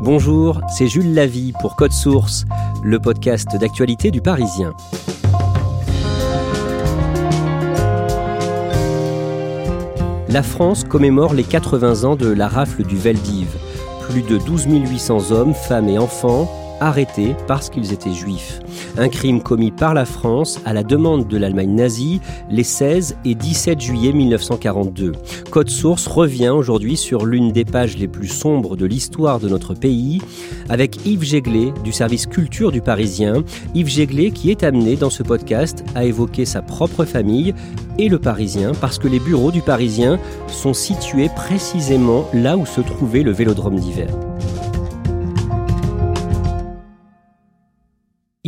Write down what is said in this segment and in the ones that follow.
Bonjour, c'est Jules Lavie pour Code Source, le podcast d'actualité du Parisien. La France commémore les 80 ans de la rafle du Veldiv. Plus de 12 800 hommes, femmes et enfants arrêtés parce qu'ils étaient juifs. Un crime commis par la France à la demande de l'Allemagne nazie les 16 et 17 juillet 1942. Code Source revient aujourd'hui sur l'une des pages les plus sombres de l'histoire de notre pays avec Yves Jéglet du service culture du Parisien. Yves Jéglet qui est amené dans ce podcast à évoquer sa propre famille et le Parisien parce que les bureaux du Parisien sont situés précisément là où se trouvait le vélodrome d'hiver.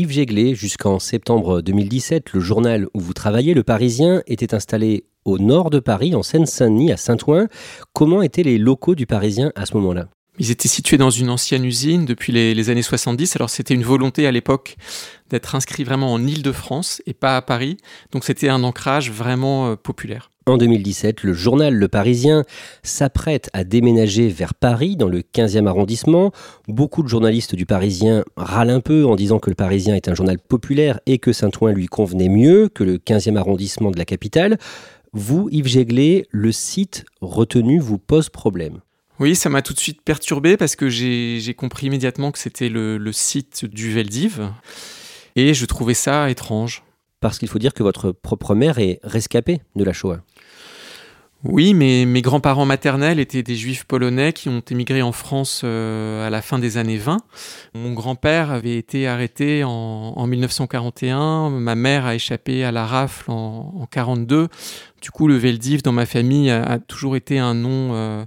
Yves Jéglet, jusqu'en septembre 2017, le journal où vous travaillez, Le Parisien, était installé au nord de Paris, en Seine-Saint-Denis, à Saint-Ouen. Comment étaient les locaux du Parisien à ce moment-là? Ils étaient situés dans une ancienne usine depuis les, les années 70. Alors c'était une volonté à l'époque d'être inscrit vraiment en Île-de-France et pas à Paris. Donc c'était un ancrage vraiment euh, populaire. En 2017, le journal Le Parisien s'apprête à déménager vers Paris, dans le 15e arrondissement. Beaucoup de journalistes du Parisien râlent un peu en disant que le Parisien est un journal populaire et que Saint-Ouen lui convenait mieux que le 15e arrondissement de la capitale. Vous, Yves Jéglet, le site retenu vous pose problème. Oui, ça m'a tout de suite perturbé parce que j'ai compris immédiatement que c'était le, le site du Veldiv et je trouvais ça étrange. Parce qu'il faut dire que votre propre mère est rescapée de la Shoah. Oui, mes grands-parents maternels étaient des juifs polonais qui ont émigré en France euh, à la fin des années 20. Mon grand-père avait été arrêté en, en, 1941, ma mère a échappé à la rafle en, en 42. Du coup, le Veldiv dans ma famille a, a toujours été un nom euh,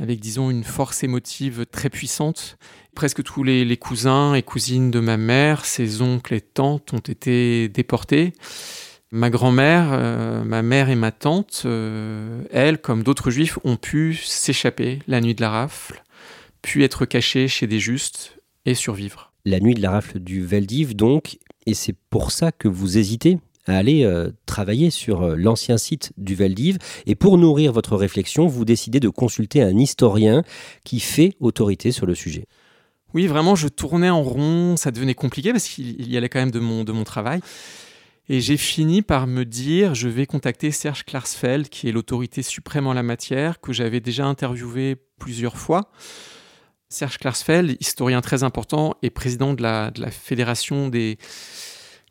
avec, disons, une force émotive très puissante. Presque tous les, cousins et cousines de ma mère, ses oncles et tantes ont été déportés. Ma grand-mère, euh, ma mère et ma tante, euh, elles, comme d'autres juifs, ont pu s'échapper la nuit de la rafle, puis être cachées chez des justes et survivre. La nuit de la rafle du Veldiv, donc, et c'est pour ça que vous hésitez à aller euh, travailler sur l'ancien site du Veldiv. Et pour nourrir votre réflexion, vous décidez de consulter un historien qui fait autorité sur le sujet. Oui, vraiment, je tournais en rond, ça devenait compliqué parce qu'il y allait quand même de mon, de mon travail. Et j'ai fini par me dire, je vais contacter Serge Klarsfeld, qui est l'autorité suprême en la matière, que j'avais déjà interviewé plusieurs fois. Serge Klarsfeld, historien très important et président de la, de la Fédération des,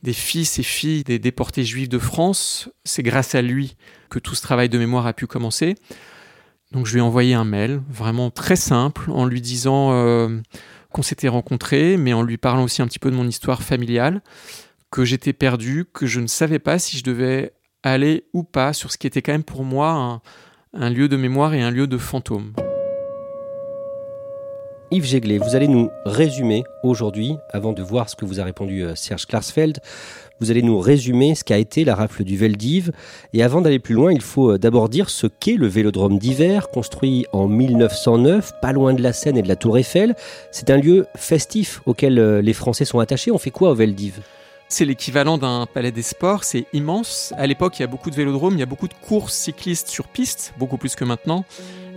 des fils et filles des déportés juifs de France. C'est grâce à lui que tout ce travail de mémoire a pu commencer. Donc je lui ai envoyé un mail, vraiment très simple, en lui disant euh, qu'on s'était rencontrés, mais en lui parlant aussi un petit peu de mon histoire familiale que j'étais perdu, que je ne savais pas si je devais aller ou pas sur ce qui était quand même pour moi un, lieu de mémoire et un lieu de fantôme. Yves Jéglet, vous allez nous résumer aujourd'hui, avant de voir ce que vous a répondu euh, Serge Klarsfeld, vous allez nous résumer ce qu'a été la rafle du Veldiv. Et avant d'aller plus loin, il faut euh, d'abord dire ce qu'est le vélodrome d'hiver, construit en 1909, pas loin de la Seine et de la Tour Eiffel. C'est un lieu festif auquel euh, les Français sont attachés. On fait quoi au Veldiv? C'est l'équivalent d'un palais des sports, c'est immense. À l'époque, il y a beaucoup de vélodromes, il y a beaucoup de courses cyclistes sur piste, beaucoup plus que maintenant.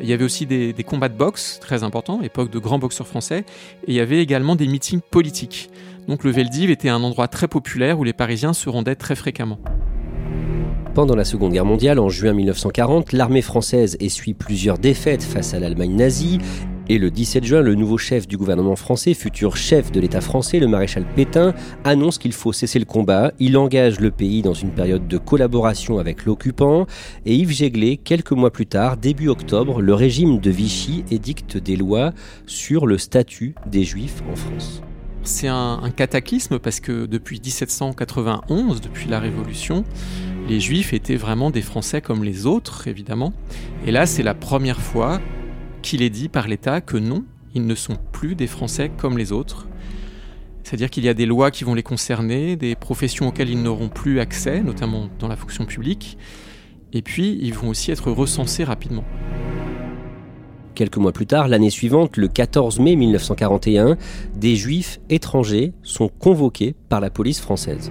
Il y avait aussi des, des combats de boxe, très importants, époque de grands boxeurs français. Et il y avait également des meetings politiques. Donc le Veldiv était un endroit très populaire où les Parisiens se rendaient très fréquemment. Pendant la Seconde Guerre mondiale, en juin 1940, l'armée française essuie plusieurs défaites face à l'Allemagne nazie et le 17 juin, le nouveau chef du gouvernement français, futur chef de l'État français, le maréchal Pétain, annonce qu'il faut cesser le combat. Il engage le pays dans une période de collaboration avec l'occupant. Et Yves Jéglé, quelques mois plus tard, début octobre, le régime de Vichy édicte des lois sur le statut des Juifs en France. C'est un, cataclysme parce que depuis 1791, depuis la Révolution, les Juifs étaient vraiment des Français comme les autres, évidemment. Et là, c'est la première fois qu'il est dit par l'État que non, ils ne sont plus des Français comme les autres. C'est-à-dire qu'il y a des lois qui vont les concerner, des professions auxquelles ils n'auront plus accès, notamment dans la fonction publique, et puis ils vont aussi être recensés rapidement. Quelques mois plus tard, l'année suivante, le 14 mai 1941, des juifs étrangers sont convoqués par la police française.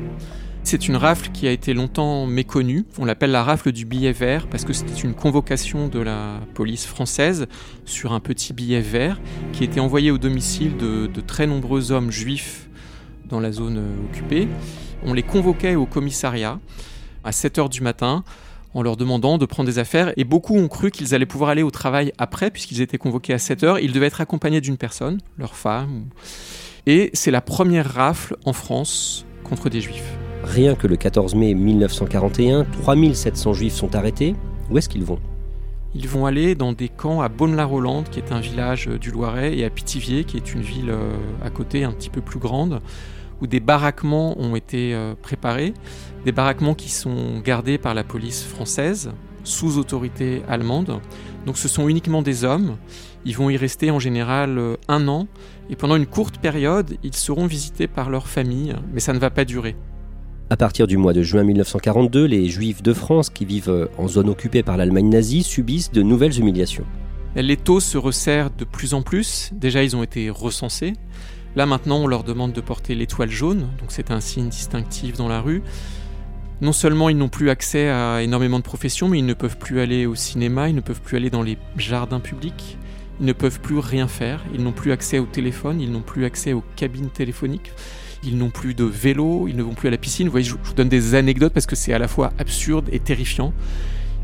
C'est une rafle qui a été longtemps méconnue. On l'appelle la rafle du billet vert parce que c'était une convocation de la police française sur un petit billet vert qui était envoyé au domicile de, très nombreux hommes juifs dans la zone occupée. On les convoquait au commissariat à 7 h du matin en leur demandant de prendre des affaires et beaucoup ont cru qu'ils allaient pouvoir aller au travail après puisqu'ils étaient convoqués à 7 h Ils devaient être accompagnés d'une personne, leur femme. Et c'est la première rafle en France contre des juifs. Rien que le 14 mai 1941, 3700 juifs sont arrêtés. Où est-ce qu'ils vont? Ils vont aller dans des camps à Bonne-la-Rolande, qui est un village du Loiret, et à Pithiviers, qui est une ville euh, à côté un petit peu plus grande, où des baraquements ont été euh, préparés. Des baraquements qui sont gardés par la police française, sous autorité allemande. Donc ce sont uniquement des hommes. Ils vont y rester en général euh, un an. Et pendant une courte période, ils seront visités par leur famille, mais ça ne va pas durer. À partir du mois de juin 1942, les Juifs de France qui vivent en zone occupée par l'Allemagne nazie subissent de nouvelles humiliations. Les taux se resserrent de plus en plus. Déjà, ils ont été recensés. Là, maintenant, on leur demande de porter l'étoile jaune, donc c'est un signe distinctif dans la rue. Non seulement ils n'ont plus accès à énormément de professions, mais ils ne peuvent plus aller au cinéma, ils ne peuvent plus aller dans les jardins publics, ils ne peuvent plus rien faire, ils n'ont plus accès au téléphone, ils n'ont plus accès aux cabines téléphoniques ils n'ont plus de vélo, ils ne vont plus à la piscine. Vous voyez, je vous donne des anecdotes parce que c'est à la fois absurde et terrifiant.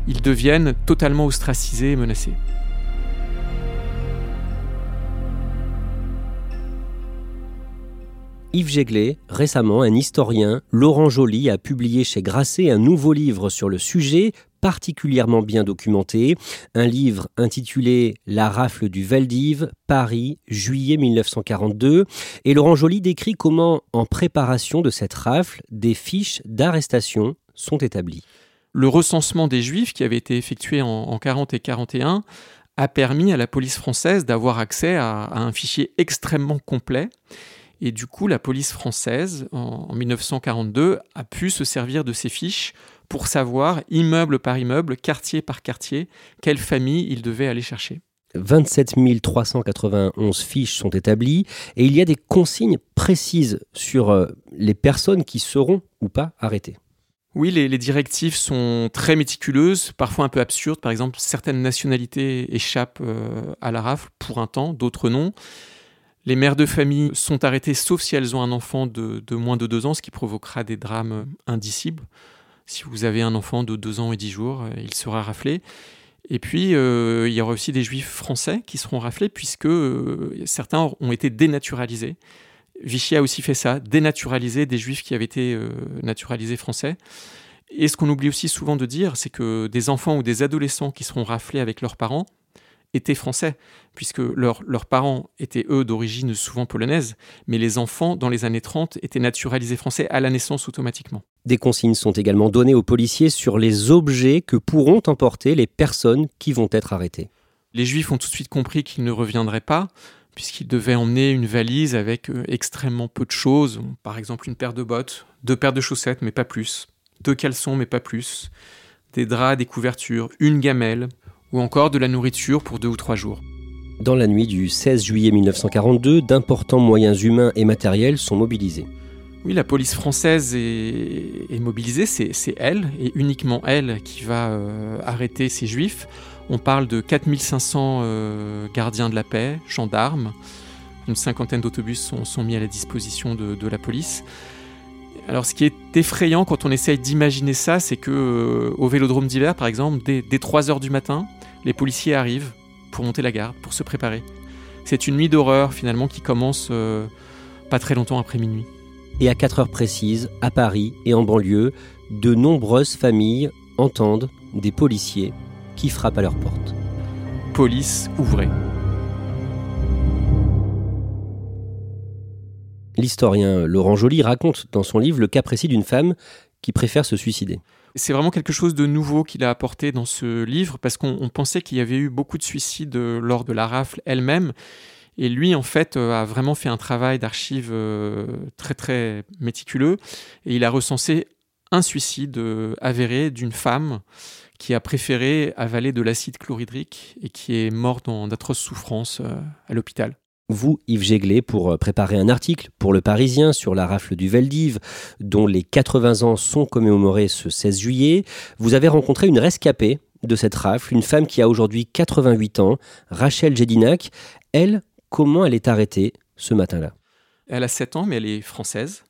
Ils deviennent totalement ostracisés et menacés. Yves Jéglé, récemment, un historien, Laurent Joly, a publié chez Grasset un nouveau livre sur le sujet, particulièrement bien documenté, un livre intitulé La rafle du Valdiv, Paris, juillet 1942, et Laurent Joly décrit comment, en préparation de cette rafle, des fiches d'arrestation sont établies. Le recensement des Juifs qui avait été effectué en, 40 et 41 a permis à la police française d'avoir accès à, un fichier extrêmement complet. Et du coup, la police française, en 1942, a pu se servir de ces fiches pour savoir, immeuble par immeuble, quartier par quartier, quelle famille il devait aller chercher. 27 391 fiches sont établies et il y a des consignes précises sur euh, les personnes qui seront ou pas arrêtées. Oui, les, directives sont très méticuleuses, parfois un peu absurdes. Par exemple, certaines nationalités échappent euh, à la rafle pour un temps, d'autres non. Les mères de famille sont arrêtées sauf si elles ont un enfant de, moins de deux ans, ce qui provoquera des drames indicibles. Si vous avez un enfant de 2 ans et 10 jours, euh, il sera raflé. Et puis, euh, il y aura aussi des juifs français qui seront raflés, puisque euh, certains ont été dénaturalisés. Vichy a aussi fait ça, dénaturaliser des juifs qui avaient été naturalisés français. Et ce qu'on oublie aussi souvent de dire, c'est que des enfants ou des adolescents qui seront raflés avec leurs parents étaient français, puisque leurs parents étaient eux d'origine souvent polonaise, mais les enfants, dans les années 30, étaient naturalisés français à la naissance automatiquement. Des consignes sont également données aux policiers sur les objets que pourront emporter les personnes qui vont être arrêtées. Les Juifs ont tout de suite compris qu'ils ne reviendraient pas, puisqu'ils devaient emmener une valise avec euh, extrêmement peu de choses, par exemple une paire de bottes, deux paires de chaussettes, mais pas plus, deux caleçons, mais pas plus, des draps, des couvertures, une gamelle, ou encore de la nourriture pour deux ou trois jours. Dans la nuit du 16 juillet 1942, d'importants moyens humains et matériels sont mobilisés. Oui, la police française est, mobilisée, c'est elle, et uniquement elle, qui va euh, arrêter ces juifs. On parle de 4500 euh, gardiens de la paix, gendarmes, une cinquantaine d'autobus sont, mis à la disposition de, la police. Alors, ce qui est effrayant quand on essaye d'imaginer ça, c'est que euh, au Vélodrome d'hiver, par exemple, dès, 3 heures du matin, les policiers arrivent pour monter la garde, pour se préparer. C'est une nuit d'horreur finalement qui commence euh, pas très longtemps après minuit. Et à 4 heures précises, à Paris et en banlieue, de nombreuses familles entendent des policiers qui frappent à leur porte. Police, ouvrez. L'historien Laurent Joly raconte dans son livre le cas précis d'une femme qui préfère se suicider. C'est vraiment quelque chose de nouveau qu'il a apporté dans ce livre parce qu'on pensait qu'il y avait eu beaucoup de suicides euh, lors de la rafle elle-même. Et lui, en fait, euh, a vraiment fait un travail d'archives euh, très très méticuleux. Et il a recensé un suicide avéré d'une femme qui a préféré avaler de l'acide chlorhydrique et qui est morte d'atroces souffrances à l'hôpital vous, Yves Jéglé, pour euh, préparer un article pour Le Parisien sur la rafle du Veldiv, dont les 80 ans sont commémorés ce 16 juillet. Vous avez rencontré une rescapée de cette rafle, une femme qui a aujourd'hui 88 ans, Rachel Jedinac. Elle, comment elle est arrêtée ce matin-là? Elle a 7 ans, mais elle est française.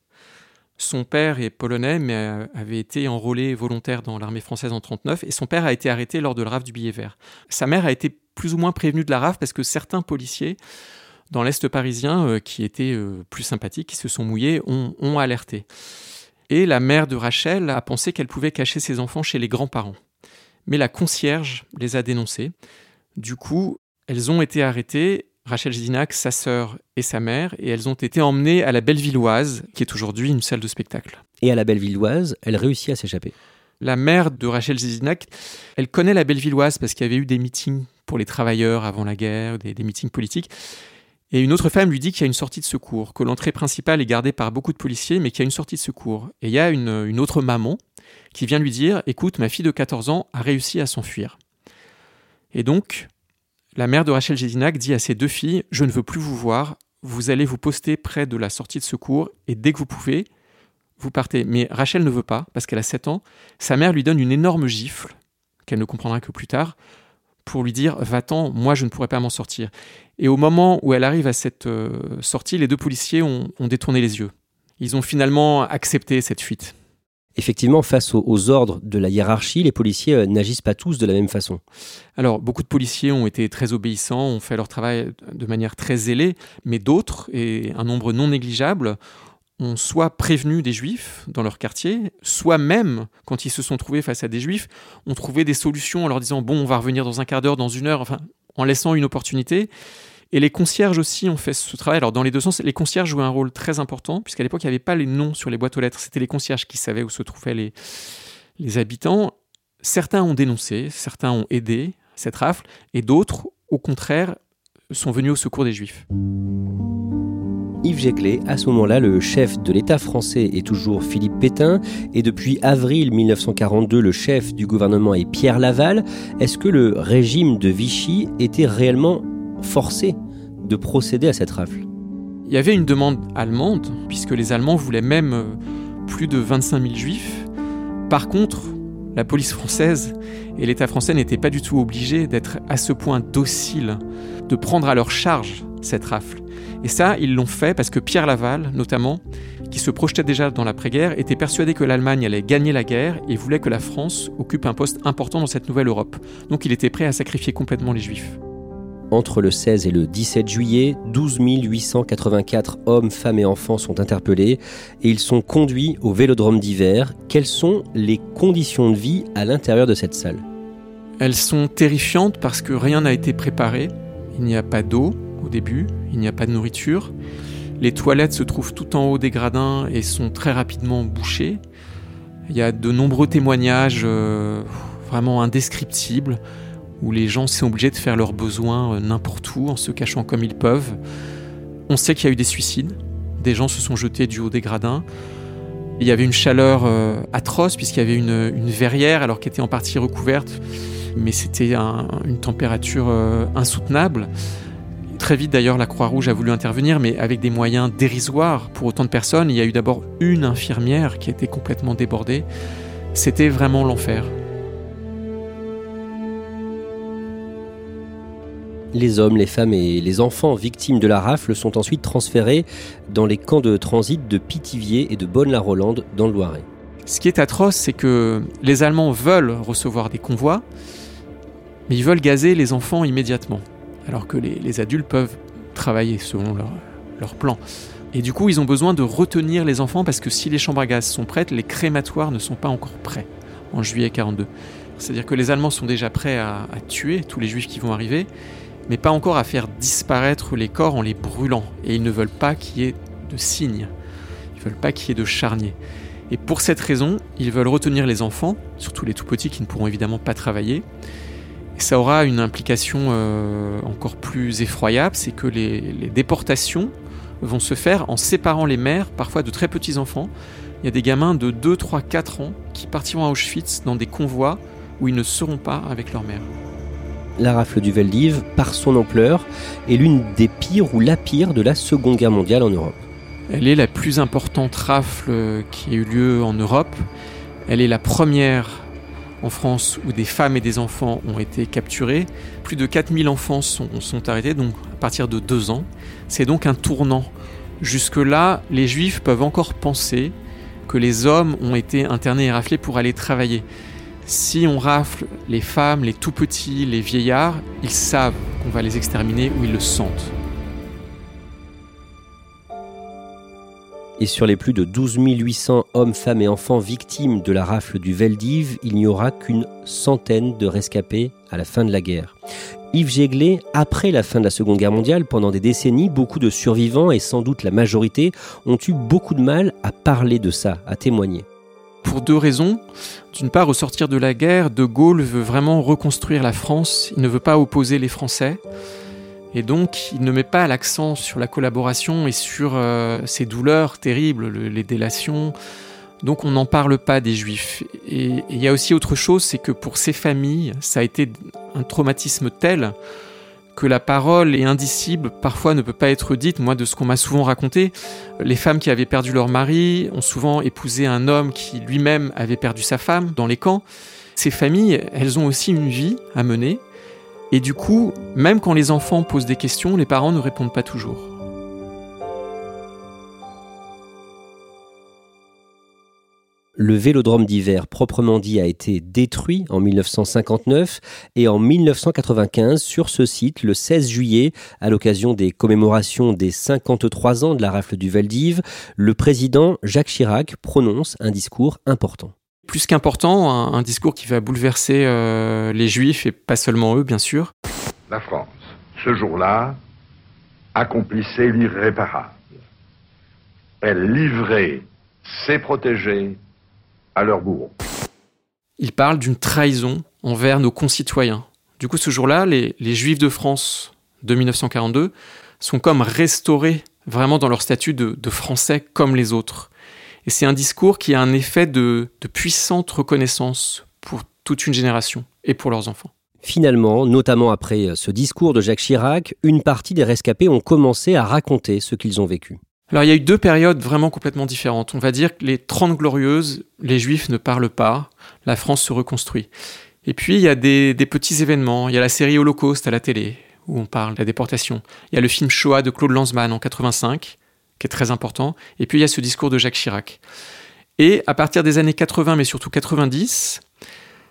Son père est polonais, mais avait été enrôlé volontaire dans l'armée française en 1939, et son père a été arrêté lors de la rafle du billet vert. Sa mère a été plus ou moins prévenue de la rafle parce que certains policiers dans l'Est parisien, euh, qui étaient euh, plus sympathiques, qui se sont mouillés, ont, alerté. Et la mère de Rachel a pensé qu'elle pouvait cacher ses enfants chez les grands-parents. Mais la concierge les a dénoncés. Du coup, elles ont été arrêtées, Rachel Zinac, sa sœur et sa mère, et elles ont été emmenées à la Bellevilloise, qui est aujourd'hui une salle de spectacle. Et à la Bellevilloise, elle réussit à s'échapper. La mère de Rachel Zizinac, elle connaît la Bellevilloise parce qu'il y avait eu des meetings pour les travailleurs avant la guerre, des, des meetings politiques. Et une autre femme lui dit qu'il y a une sortie de secours, que l'entrée principale est gardée par beaucoup de policiers, mais qu'il y a une sortie de secours. Et il y a une, autre maman qui vient lui dire Écoute, ma fille de 14 ans a réussi à s'enfuir. Et donc, la mère de Rachel Gédinac dit à ses deux filles Je ne veux plus vous voir, vous allez vous poster près de la sortie de secours, et dès que vous pouvez, vous partez. Mais Rachel ne veut pas, parce qu'elle a 7 ans. Sa mère lui donne une énorme gifle, qu'elle ne comprendra que plus tard, pour lui dire Va-t'en, moi je ne pourrais pas m'en sortir. Et au moment où elle arrive à cette euh, sortie, les deux policiers ont, détourné les yeux. Ils ont finalement accepté cette fuite. Effectivement, face aux, ordres de la hiérarchie, les policiers euh, n'agissent pas tous de la même façon. Alors, beaucoup de policiers ont été très obéissants, ont fait leur travail de manière très zélée, mais d'autres, et un nombre non négligeable, ont soit prévenu des juifs dans leur quartier, soit même, quand ils se sont trouvés face à des juifs, ont trouvé des solutions en leur disant bon, on va revenir dans un quart d'heure, dans une heure, enfin, en laissant une opportunité. Et les concierges aussi ont fait ce travail. Alors, dans les deux sens, les concierges jouaient un rôle très important, puisqu'à l'époque, il n'y avait pas les noms sur les boîtes aux lettres. C'était les concierges qui savaient où se trouvaient les, les habitants. Certains ont dénoncé, certains ont aidé cette rafle, et d'autres, au contraire, sont venus au secours des juifs. Yves Jéclé. À ce moment-là, le chef de l'État français est toujours Philippe Pétain et depuis avril 1942, le chef du gouvernement est Pierre Laval. Est-ce que le régime de Vichy était réellement forcé de procéder à cette rafle? Il y avait une demande allemande, puisque les Allemands voulaient même euh, plus de 25 000 juifs. Par contre, la police française et l'État français n'étaient pas du tout obligés d'être à ce point dociles, de prendre à leur charge cette rafle. Et ça, ils l'ont fait parce que Pierre Laval, notamment, qui se projetait déjà dans l'après-guerre, était persuadé que l'Allemagne allait gagner la guerre et voulait que la France occupe un poste important dans cette nouvelle Europe. Donc il était prêt à sacrifier complètement les Juifs. Entre le 16 et le 17 juillet, 12 884 hommes, femmes et enfants sont interpellés et ils sont conduits au vélodrome d'hiver. Quelles sont les conditions de vie à l'intérieur de cette salle? Elles sont terrifiantes parce que rien n'a été préparé. Il n'y a pas d'eau, au début, il n'y a pas de nourriture. Les toilettes se trouvent tout en haut des gradins et sont très rapidement bouchées. Il y a de nombreux témoignages euh, vraiment indescriptibles où les gens sont obligés de faire leurs besoins euh, n'importe où en se cachant comme ils peuvent. On sait qu'il y a eu des suicides. Des gens se sont jetés du haut des gradins. Il y avait une chaleur euh, atroce puisqu'il y avait une, verrière alors qu'elle était en partie recouverte, mais c'était une température insoutenable. Très vite d'ailleurs, la Croix-Rouge a voulu intervenir, mais avec des moyens dérisoires pour autant de personnes. Il y a eu d'abord une infirmière qui était complètement débordée. C'était vraiment l'enfer. Les hommes, les femmes et les enfants victimes de la rafle sont ensuite transférés dans les camps de transit de Pithiviers et de Bonne-la-Rolande dans le Loiret. Ce qui est atroce, c'est que les Allemands veulent recevoir des convois, mais ils veulent gazer les enfants immédiatement, alors que les, adultes peuvent travailler selon leur, leur plan. Et du coup, ils ont besoin de retenir les enfants parce que si les chambres à gaz sont prêtes, les crématoires ne sont pas encore prêts en juillet 42. C'est-à-dire que les Allemands sont déjà prêts à, tuer tous les juifs qui vont arriver, mais pas encore à faire disparaître les corps en les brûlant. Et ils ne veulent pas qu'il y ait de signes. Ils veulent pas qu'il y ait de charniers. Et pour cette raison, ils veulent retenir les enfants, surtout les tout petits qui ne pourront évidemment pas travailler. Et ça aura une implication euh, encore plus effroyable, c'est que les, les déportations vont se faire en séparant les mères, parfois de très petits enfants. Il y a des gamins de 2, 3, 4 ans qui partiront à Auschwitz dans des convois où ils ne seront pas avec leur mère. La rafle du Veldiv, par son ampleur, est l'une des pires ou la pire de la Seconde Guerre mondiale en Europe. Elle est la plus importante rafle qui a eu lieu en Europe. Elle est la première en France où des femmes et des enfants ont été capturés. Plus de 4000 enfants sont, sont arrêtés, donc à partir de 2 ans. C'est donc un tournant. Jusque-là, les juifs peuvent encore penser que les hommes ont été internés et raflés pour aller travailler. Si on rafle les femmes, les tout petits, les vieillards, ils savent qu'on va les exterminer ou ils le sentent. Et sur les plus de 12 800 hommes, femmes et enfants victimes de la rafle du Veldiv, il n'y aura qu'une centaine de rescapés à la fin de la guerre. Yves Jéglé, après la fin de la Seconde Guerre mondiale, pendant des décennies, beaucoup de survivants, et sans doute la majorité, ont eu beaucoup de mal à parler de ça, à témoigner pour deux raisons. D'une part, au sortir de la guerre, De Gaulle veut vraiment reconstruire la France, il ne veut pas opposer les Français, et donc il ne met pas l'accent sur la collaboration et sur euh, ces douleurs terribles, les délations. Donc on n'en parle pas des Juifs. Et il y a aussi autre chose, c'est que pour ces familles, ça a été un traumatisme tel que la parole est indicible, parfois ne peut pas être dite. Moi, de ce qu'on m'a souvent raconté, les femmes qui avaient perdu leur mari ont souvent épousé un homme qui lui-même avait perdu sa femme dans les camps. Ces familles, elles ont aussi une vie à mener. Et du coup, même quand les enfants posent des questions, les parents ne répondent pas toujours. Le vélodrome d'hiver proprement dit a été détruit en 1959 et en 1995 sur ce site, le 16 juillet, à l'occasion des commémorations des 53 ans de la rafle du Veldiv, le président Jacques Chirac prononce un discours important. Plus qu'important, un, discours qui va bouleverser euh, les juifs et pas seulement eux, bien sûr. La France, ce jour-là, accomplissait l'irréparable. Elle livrait ses protégés à leur bourreau. Il parle d'une trahison envers nos concitoyens. Du coup, ce jour-là, les, Juifs de France de 1942 sont comme restaurés vraiment dans leur statut de, Français comme les autres. Et c'est un discours qui a un effet de, de puissante reconnaissance pour toute une génération et pour leurs enfants. Finalement, notamment après ce discours de Jacques Chirac, une partie des rescapés ont commencé à raconter ce qu'ils ont vécu. Alors il y a eu deux périodes vraiment complètement différentes. On va dire que les 30 glorieuses, les juifs ne parlent pas, la France se reconstruit. Et puis il y a des, petits événements, il y a la série Holocauste à la télé, où on parle de la déportation. Il y a le film Shoah de Claude Lanzmann en 85, qui est très important. Et puis il y a ce discours de Jacques Chirac. Et à partir des années 80, mais surtout 90,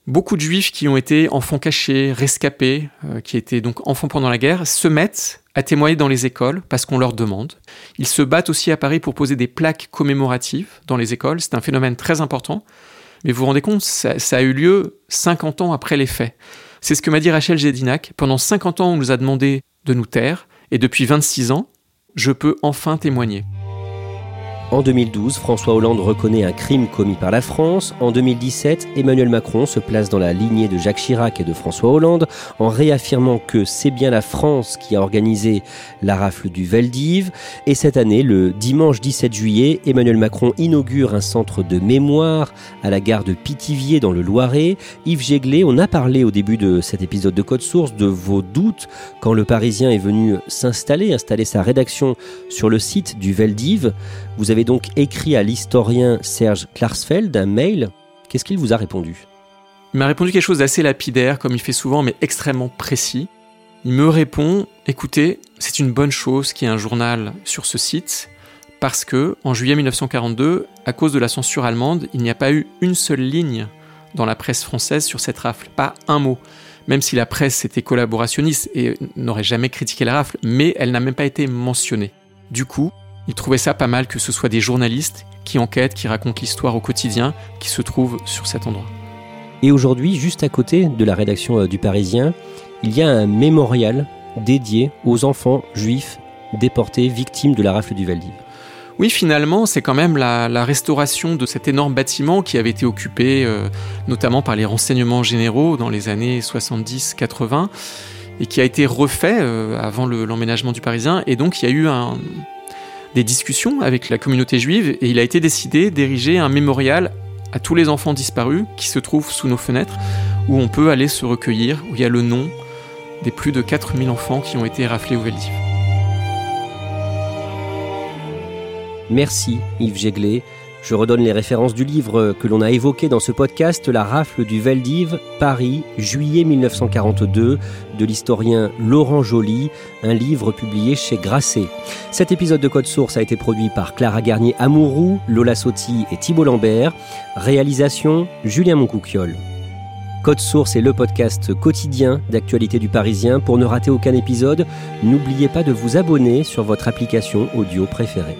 beaucoup de juifs qui ont été enfants cachés, rescapés, euh, qui étaient donc enfants pendant la guerre, se mettent à témoigner dans les écoles parce qu'on leur demande. Ils se battent aussi à Paris pour poser des plaques commémoratives dans les écoles. C'est un phénomène très important. Mais vous vous rendez compte, ça, a eu lieu 50 ans après les faits. C'est ce que m'a dit Rachel Gédinac. Pendant 50 ans, on nous a demandé de nous taire. Et depuis 26 ans, je peux enfin témoigner. En 2012, François Hollande reconnaît un crime commis par la France. En 2017, Emmanuel Macron se place dans la lignée de Jacques Chirac et de François Hollande en réaffirmant que c'est bien la France qui a organisé la rafle du Veldiv. Et cette année, le dimanche 17 juillet, Emmanuel Macron inaugure un centre de mémoire à la gare de Pithiviers dans le Loiret. Yves Jéglé, on a parlé au début de cet épisode de Code Source de vos doutes quand le Parisien est venu s'installer, installer sa rédaction sur le site du Veldiv. Vous avez donc écrit à l'historien Serge Klarsfeld un mail. Qu'est-ce qu'il vous a répondu? Il m'a répondu quelque chose d'assez lapidaire, comme il fait souvent, mais extrêmement précis. Il me répond Écoutez, c'est une bonne chose qu'il y ait un journal sur ce site, parce que en juillet 1942, à cause de la censure allemande, il n'y a pas eu une seule ligne dans la presse française sur cette rafle, pas un mot. Même si la presse était collaborationniste et n'aurait jamais critiqué la rafle, mais elle n'a même pas été mentionnée. Du coup, il trouvait ça pas mal que ce soit des journalistes qui enquêtent, qui racontent l'histoire au quotidien, qui se trouvent sur cet endroit. Et aujourd'hui, juste à côté de la rédaction euh, du Parisien, il y a un mémorial dédié aux enfants juifs déportés victimes de la rafle du Veldiv. Oui, finalement, c'est quand même la, restauration de cet énorme bâtiment qui avait été occupé euh, notamment par les renseignements généraux dans les années 70-80 et qui a été refait euh, avant l'emménagement du Parisien. Et donc, il y a eu des discussions avec la communauté juive et il a été décidé d'ériger un mémorial à tous les enfants disparus qui se trouvent sous nos fenêtres où on peut aller se recueillir, où il y a le nom des plus de 4000 enfants qui ont été raflés au Veldiv. Merci Yves Jéglet. Je redonne les références du livre que l'on a évoqué dans ce podcast, La rafle du Veldiv, Paris, juillet 1942, de l'historien Laurent Joly, un livre publié chez Grasset. Cet épisode de Code Source a été produit par Clara Garnier Amourou, Lola Sotti et Thibault Lambert. Réalisation Julien Moncouquiole. Code Source est le podcast quotidien d'actualité du Parisien. Pour ne rater aucun épisode, n'oubliez pas de vous abonner sur votre application audio préférée.